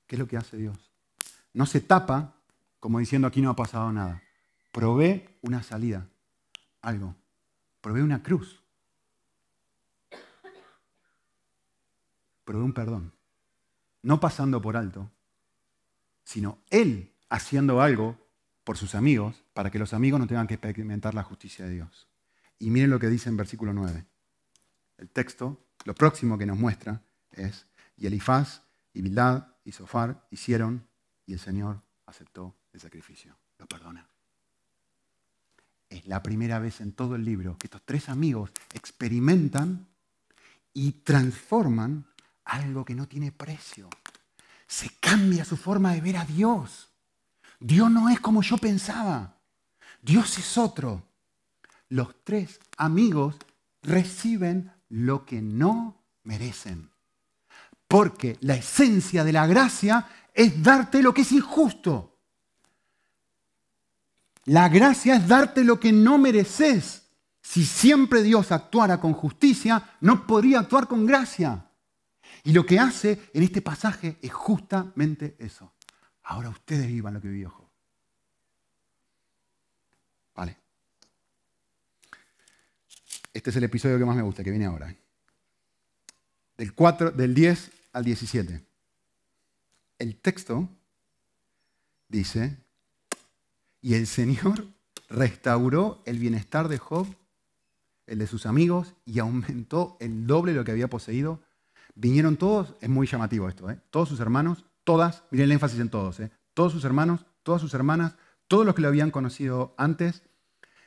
¿Qué es lo que hace Dios? No se tapa como diciendo aquí no ha pasado nada. Provee una salida, algo. Provee una cruz. Provee un perdón. No pasando por alto, sino Él haciendo algo por sus amigos para que los amigos no tengan que experimentar la justicia de Dios. Y miren lo que dice en versículo 9. El texto, lo próximo que nos muestra es, y Elifaz y Bildad y Sofar hicieron y el Señor aceptó el sacrificio, lo perdona. Es la primera vez en todo el libro que estos tres amigos experimentan y transforman algo que no tiene precio. Se cambia su forma de ver a Dios. Dios no es como yo pensaba. Dios es otro. Los tres amigos reciben lo que no merecen. Porque la esencia de la gracia es darte lo que es injusto. La gracia es darte lo que no mereces. Si siempre Dios actuara con justicia, no podría actuar con gracia. Y lo que hace en este pasaje es justamente eso. Ahora ustedes vivan lo que vivió. Vale. Este es el episodio que más me gusta, que viene ahora. Del, 4, del 10 al 17 el texto dice, y el Señor restauró el bienestar de Job, el de sus amigos, y aumentó el doble lo que había poseído. Vinieron todos, es muy llamativo esto, ¿eh? todos sus hermanos, todas, miren el énfasis en todos, ¿eh? todos sus hermanos, todas sus hermanas, todos los que lo habían conocido antes,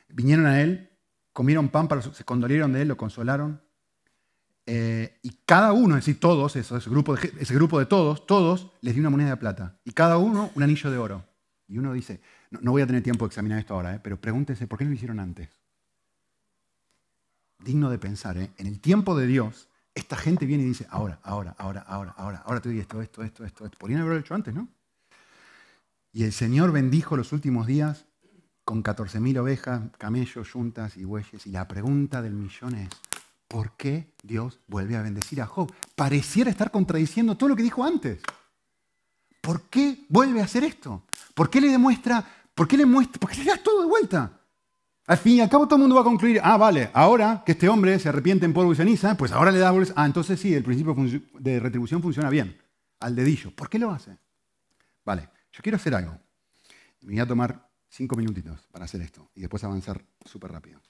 vinieron a él, comieron pan, para, se condolieron de él, lo consolaron, eh, y cada uno, es decir, todos, ese grupo, de, ese grupo de todos, todos les dio una moneda de plata. Y cada uno un anillo de oro. Y uno dice, no, voy a tener tiempo de examinar esto ahora, eh, pero pregúntese, ¿por qué no lo hicieron antes? Digno de pensar, ¿eh? en el tiempo de Dios, esta gente viene y dice, ahora, ahora, ahora, ahora, ahora, ahora te doy esto, esto, esto, esto, esto. Podrían haberlo hecho antes, ¿no? Y el Señor bendijo los últimos días con 14.000 ovejas, camellos, yuntas y bueyes. Y la pregunta del millón es, ¿por qué Dios vuelve a bendecir a Job? Pareciera estar contradiciendo todo lo que dijo antes. ¿Por qué vuelve a hacer esto? ¿Por qué le demuestra, por qué le muestra, por qué le da todo de vuelta? Al fin y al cabo todo el mundo va a concluir, ah, vale, ahora que este hombre se arrepiente en polvo y ceniza, pues ahora le da bolsa. Ah, entonces sí, el principio de retribución funciona bien, al dedillo. ¿Por qué lo hace? Vale, yo quiero hacer algo. Me voy a tomar cinco minutitos para hacer esto y después avanzar súper rápido.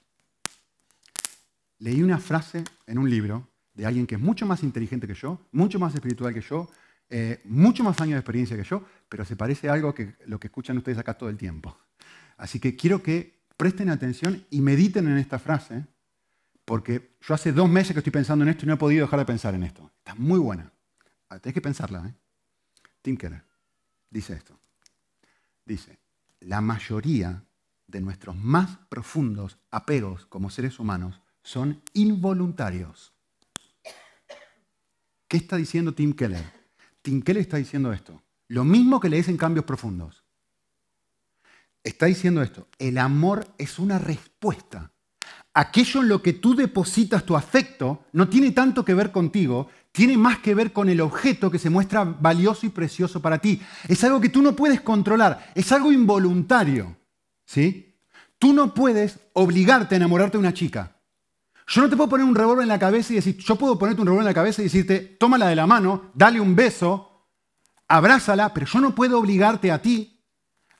Leí una frase en un libro de alguien que es mucho más inteligente que yo, mucho más espiritual que yo, eh, mucho más años de experiencia que yo, pero se parece a algo que lo que escuchan ustedes acá todo el tiempo. Así que quiero que presten atención y mediten en esta frase, porque yo hace dos meses que estoy pensando en esto y no he podido dejar de pensar en esto. Está muy buena. Ah, Tienes que pensarla. ¿eh? Tim Keller dice esto. Dice, la mayoría de nuestros más profundos apegos como seres humanos son involuntarios. ¿Qué está diciendo Tim Keller? Tim Keller está diciendo esto. Lo mismo que le dicen cambios profundos. Está diciendo esto. El amor es una respuesta. Aquello en lo que tú depositas tu afecto no tiene tanto que ver contigo, tiene más que ver con el objeto que se muestra valioso y precioso para ti. Es algo que tú no puedes controlar, es algo involuntario. ¿sí? Tú no puedes obligarte a enamorarte de una chica. Yo no te puedo poner un revólver en la cabeza y decir, yo puedo ponerte un revólver en la cabeza y decirte, tómala de la mano, dale un beso, abrázala, pero yo no puedo obligarte a ti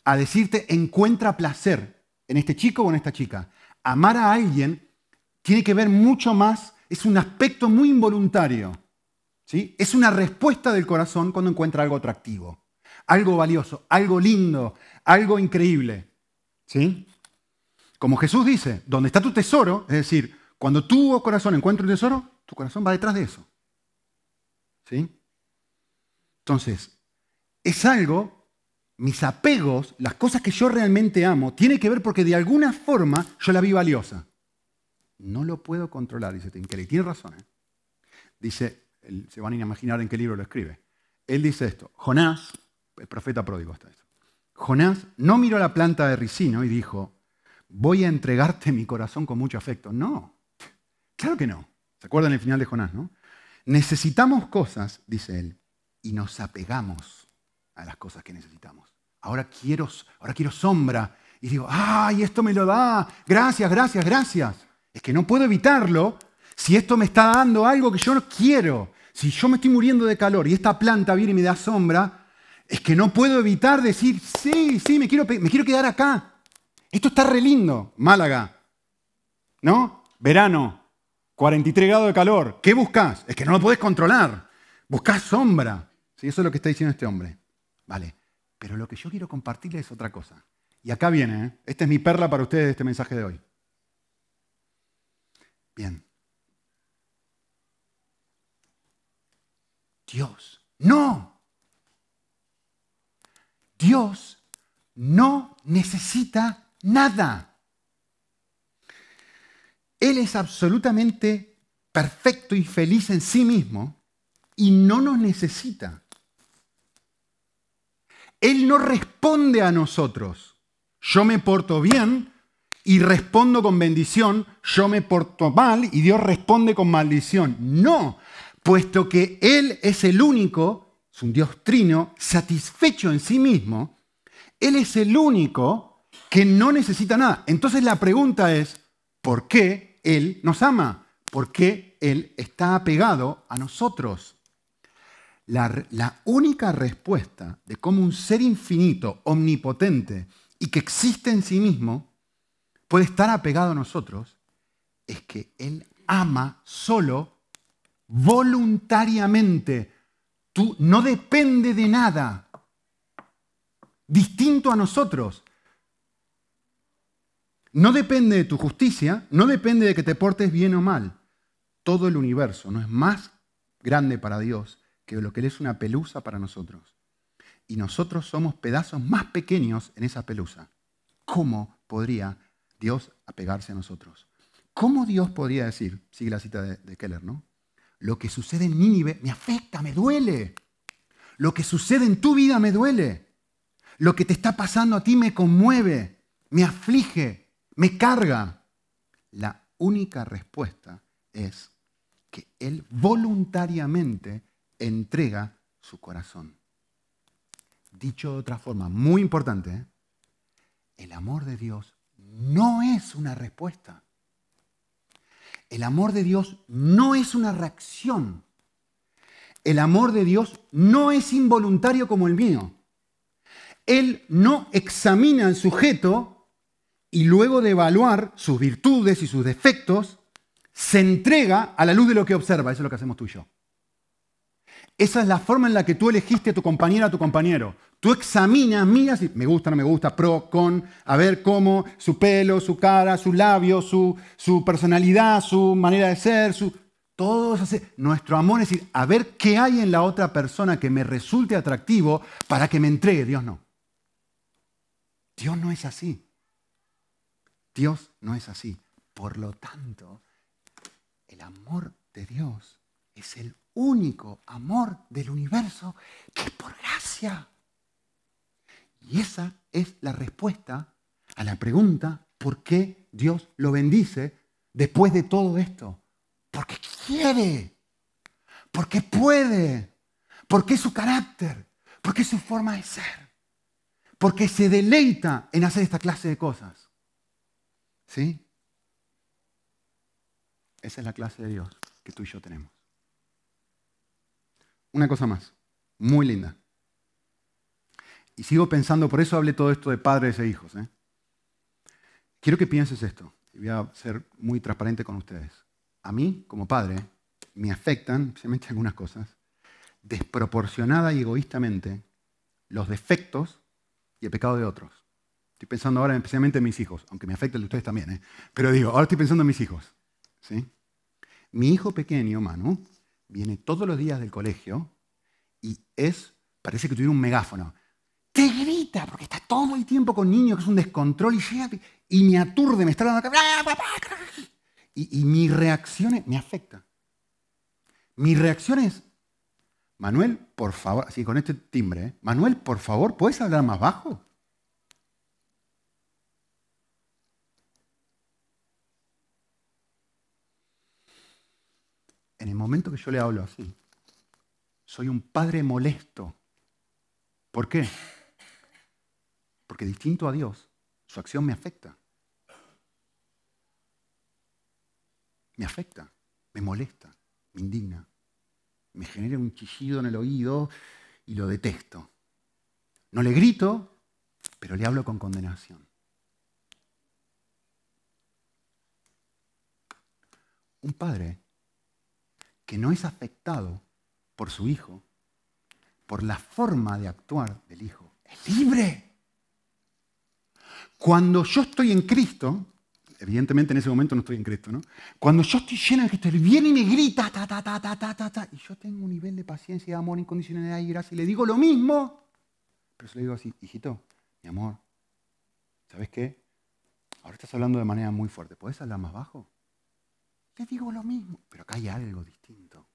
a decirte, encuentra placer en este chico o en esta chica. Amar a alguien tiene que ver mucho más, es un aspecto muy involuntario. ¿sí? Es una respuesta del corazón cuando encuentra algo atractivo, algo valioso, algo lindo, algo increíble. ¿sí? Como Jesús dice, donde está tu tesoro, es decir, cuando tu corazón encuentra un tesoro, tu corazón va detrás de eso. ¿Sí? Entonces, es algo, mis apegos, las cosas que yo realmente amo, tiene que ver porque de alguna forma yo la vi valiosa. No lo puedo controlar, dice Tim Kelly. Tiene razón. ¿eh? Dice, se van a imaginar en qué libro lo escribe. Él dice esto, Jonás, el profeta pródigo está esto. Jonás no miró la planta de ricino y dijo, voy a entregarte mi corazón con mucho afecto. No, Claro que no. ¿Se acuerdan el final de Jonás, no? Necesitamos cosas, dice él, y nos apegamos a las cosas que necesitamos. Ahora quiero, ahora quiero sombra. Y digo, ¡ay, esto me lo da! Gracias, gracias, gracias. Es que no puedo evitarlo si esto me está dando algo que yo no quiero. Si yo me estoy muriendo de calor y esta planta viene y me da sombra, es que no puedo evitar decir, sí, sí, me quiero, me quiero quedar acá. Esto está re lindo, Málaga. ¿No? Verano, 43 grados de calor. ¿Qué buscas? Es que no lo puedes controlar. Buscas sombra. ¿Sí? Eso es lo que está diciendo este hombre. Vale. Pero lo que yo quiero compartirles es otra cosa. Y acá viene, ¿eh? esta es mi perla para ustedes de este mensaje de hoy. Bien. Dios. No. Dios no necesita nada. Él es absolutamente perfecto y feliz en sí mismo y no nos necesita. Él no responde a nosotros. Yo me porto bien y respondo con bendición, yo me porto mal y Dios responde con maldición. No, puesto que Él es el único, es un Dios trino, satisfecho en sí mismo, Él es el único que no necesita nada. Entonces la pregunta es, ¿por qué él nos ama, porque Él está apegado a nosotros. La, única respuesta de cómo un ser infinito, omnipotente y que existe en sí mismo puede estar apegado a nosotros es que Él ama solo voluntariamente. Tú no depende de nada distinto a nosotros. No depende de tu justicia, no depende de que te portes bien o mal. Todo el universo no es más grande para Dios que lo que Él es una pelusa para nosotros. Y nosotros somos pedazos más pequeños en esa pelusa. ¿Cómo podría Dios apegarse a nosotros? ¿Cómo Dios podría decir, sigue la cita de, de Keller, ¿no? Lo que sucede en Nínive me afecta, me duele. Lo que sucede en tu vida me duele. Lo que te está pasando a ti me conmueve, me aflige, me carga. La única respuesta es que Él voluntariamente entrega su corazón. Dicho de otra forma, muy importante, ¿eh? el amor de Dios no es una respuesta. El amor de Dios no es una reacción. El amor de Dios no es involuntario como el mío. Él no examina al sujeto y luego de evaluar sus virtudes y sus defectos, se entrega a la luz de lo que observa. Eso es lo que hacemos tú y yo. Esa es la forma en la que tú elegiste a tu compañera, a tu compañero. Tú examinas, miras si me gusta, no me gusta, pro, con, a ver cómo su pelo, su cara, su labio, su, su personalidad, su manera de ser, su, todo hace, nuestro amor es decir, a ver qué hay en la otra persona que me resulte atractivo para que me entregue. Dios no. Dios no es así. Dios no es así. Por lo tanto, el amor de Dios es el único amor del universo que es por gracia. Y esa es la respuesta a la pregunta por qué Dios lo bendice después de todo esto. Porque quiere, porque puede, porque es su carácter, porque es su forma de ser, porque se deleita en hacer esta clase de cosas. ¿Sí? Esa es la clase de Dios que tú y yo tenemos. Una cosa más, muy linda. Y sigo pensando, por eso hablé todo esto de padres e hijos. ¿eh? Quiero que pienses esto, y voy a ser muy transparente con ustedes. A mí, como padre, me afectan, especialmente algunas cosas, desproporcionada y egoístamente los defectos y el pecado de otros. Estoy pensando ahora especialmente en mis hijos, aunque me afecta el de ustedes también, ¿eh? pero digo, ahora estoy pensando en mis hijos. ¿sí? Mi hijo pequeño, Manu, viene todos los días del colegio y es, parece que tuviera un megáfono. Te grita, porque está todo el tiempo con niños, que es un descontrol, y llega y me aturde, me está dando y, y mi reacción me afecta. Mi reacción es, Manuel, por favor, así con este timbre, ¿eh? Manuel, por favor, ¿puedes hablar más bajo? En el momento que yo le hablo así, soy un padre molesto. ¿Por qué? Porque distinto a Dios, su acción me afecta. Me afecta, me molesta, me indigna, me genera un chillido en el oído y lo detesto. No le grito, pero le hablo con condenación. Un padre que no es afectado por su hijo, por la forma de actuar del hijo, es libre. Cuando yo estoy en Cristo, evidentemente en ese momento no estoy en Cristo, ¿no? Cuando yo estoy lleno de Cristo, Él viene y me grita, ta, ta, ta, ta, ta, ta, ta, y yo tengo un nivel de paciencia y amor, incondicionalidad y gracia, y le digo lo mismo, pero se le digo así, hijito, mi amor, ¿sabes qué? Ahora estás hablando de manera muy fuerte, ¿puedes hablar más bajo? Le digo lo mismo, pero acá hay algo distinto.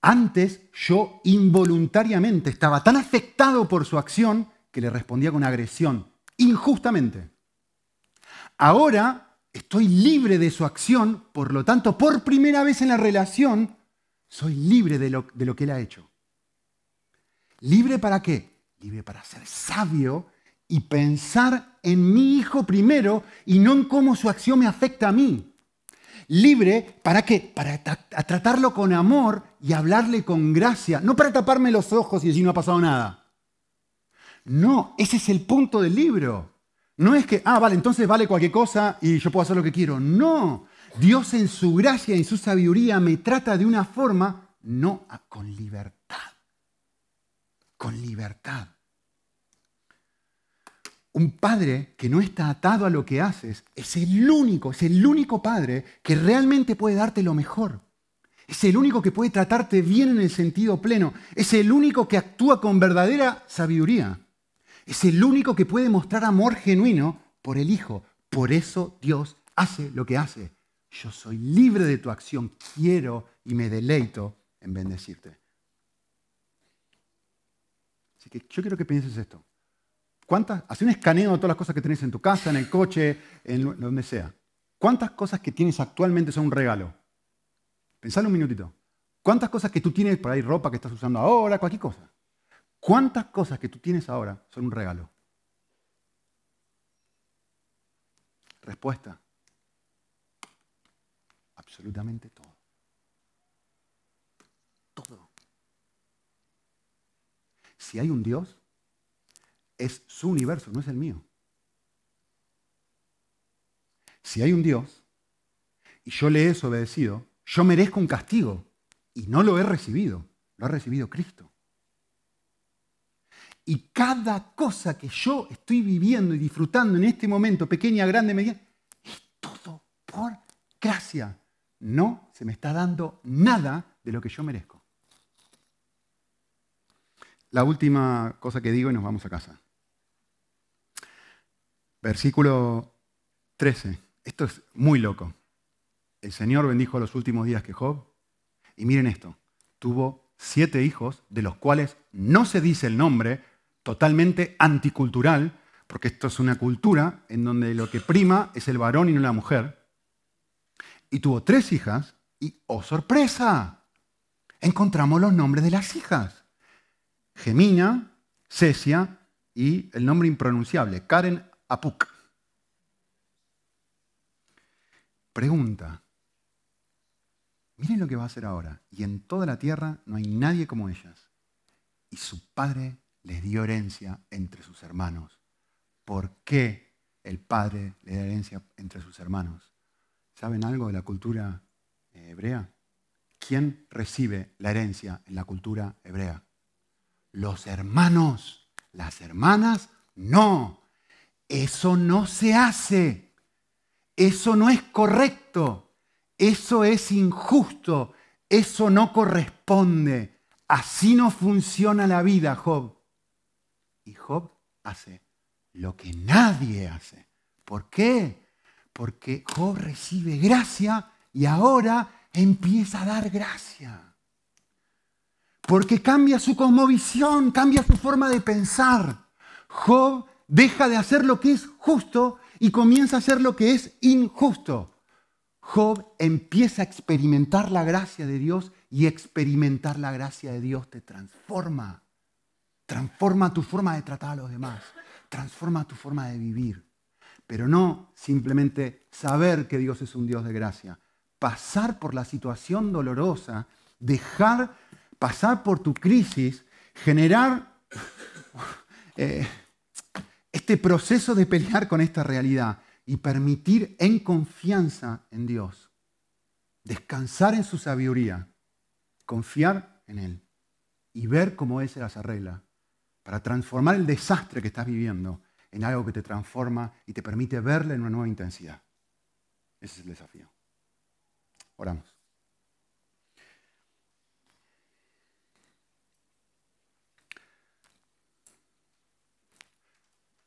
Antes yo involuntariamente estaba tan afectado por su acción que le respondía con agresión, injustamente. Ahora estoy libre de su acción, por lo tanto, por primera vez en la relación, soy libre de lo, de lo que él ha hecho. ¿Libre para qué? Libre para ser sabio y pensar en mi hijo primero y no en cómo su acción me afecta a mí libre, ¿para qué? Para tratarlo con amor y hablarle con gracia, no para taparme los ojos y decir no ha pasado nada. No, ese es el punto del libro. No es que, ah, vale, entonces vale cualquier cosa y yo puedo hacer lo que quiero. No, Dios en su gracia y en su sabiduría me trata de una forma, no, con libertad. Con libertad. Un padre que no está atado a lo que haces es el único, es el único padre que realmente puede darte lo mejor. Es el único que puede tratarte bien en el sentido pleno. Es el único que actúa con verdadera sabiduría. Es el único que puede mostrar amor genuino por el Hijo. Por eso Dios hace lo que hace. Yo soy libre de tu acción. Quiero y me deleito en bendecirte. Así que yo quiero que pienses esto. ¿Cuántas? Haz un escaneo de todas las cosas que tienes en tu casa, en el coche, en donde sea. ¿Cuántas cosas que tienes actualmente son un regalo? Pensalo un minutito. ¿Cuántas cosas que tú tienes por ahí, ropa que estás usando ahora, cualquier cosa? ¿Cuántas cosas que tú tienes ahora son un regalo? Respuesta. Absolutamente todo. Todo. Si hay un Dios, es su universo, no es el mío. Si hay un Dios y yo le he desobedecido, yo merezco un castigo y no lo he recibido, lo ha recibido Cristo. Y cada cosa que yo estoy viviendo y disfrutando en este momento, pequeña, grande, mediana, es todo por gracia. No se me está dando nada de lo que yo merezco. La última cosa que digo y nos vamos a casa. Versículo 13. Esto es muy loco. El Señor bendijo los últimos días que Job. Y miren esto. Tuvo siete hijos, de los cuales no se dice el nombre, totalmente anticultural, porque esto es una cultura en donde lo que prima es el varón y no la mujer. Y tuvo tres hijas y, oh sorpresa, encontramos los nombres de las hijas. Gemina, Cesia y el nombre impronunciable, Karen Apuk. Pregunta. Miren lo que va a hacer ahora. Y en toda la tierra no hay nadie como ellas. Y su padre les dio herencia entre sus hermanos. ¿Por qué el padre le da herencia entre sus hermanos? ¿Saben algo de la cultura eh, hebrea? ¿Quién recibe la herencia en la cultura hebrea? Los hermanos. Las hermanas, no. Eso no se hace. Eso no es correcto. Eso es injusto. Eso no corresponde. Así no funciona la vida, Job. Y Job hace lo que nadie hace. ¿Por qué? Porque Job recibe gracia y ahora empieza a dar gracia. Porque cambia su cosmovisión, cambia su forma de pensar. Job deja de hacer lo que es justo y comienza a hacer lo que es injusto. Job empieza a experimentar la gracia de Dios y experimentar la gracia de Dios te transforma. Transforma tu forma de tratar a los demás. Transforma tu forma de vivir. Pero no simplemente saber que Dios es un Dios de gracia. Pasar por la situación dolorosa, dejar pasar por tu crisis, generar eh, este proceso de pelear con esta realidad y permitir en confianza en Dios, descansar en su sabiduría, confiar en Él y ver cómo Él se las arregla para transformar el desastre que estás viviendo en algo que te transforma y te permite verle en una nueva intensidad. Ese es el desafío. Oramos.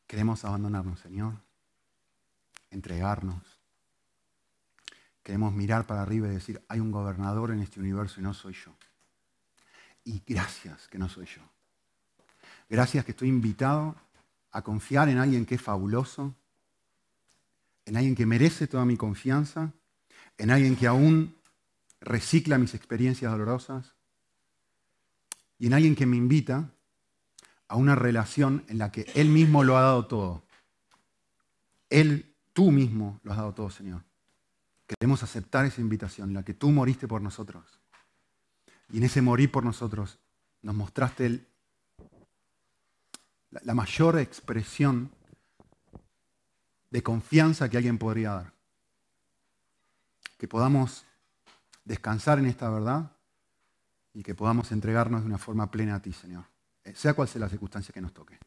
Queremos abandonarnos, Señor, entregarnos. Queremos mirar para arriba y decir, hay un gobernador en este universo y no soy yo. Y gracias que no soy yo. Gracias que estoy invitado a confiar en alguien que es fabuloso, en alguien que merece toda mi confianza, en alguien que aún recicla mis experiencias dolorosas y en alguien que me invita a una relación en la que Él mismo lo ha dado todo. Él, tú mismo lo has dado todo, Señor. Queremos aceptar esa invitación, la que tú moriste por nosotros. Y en ese morir por nosotros nos mostraste la mayor expresión de confianza que alguien podría dar. Que podamos descansar en esta verdad y que podamos entregarnos de una forma plena a ti, Señor. Eh, sea cual sea la circunstancia que nos toque,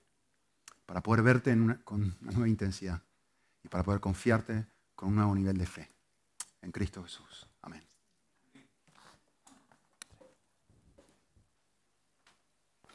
para poder verte con una nueva intensidad y para poder confiarte con un nuevo nivel de fe. En Cristo Jesús. Amén.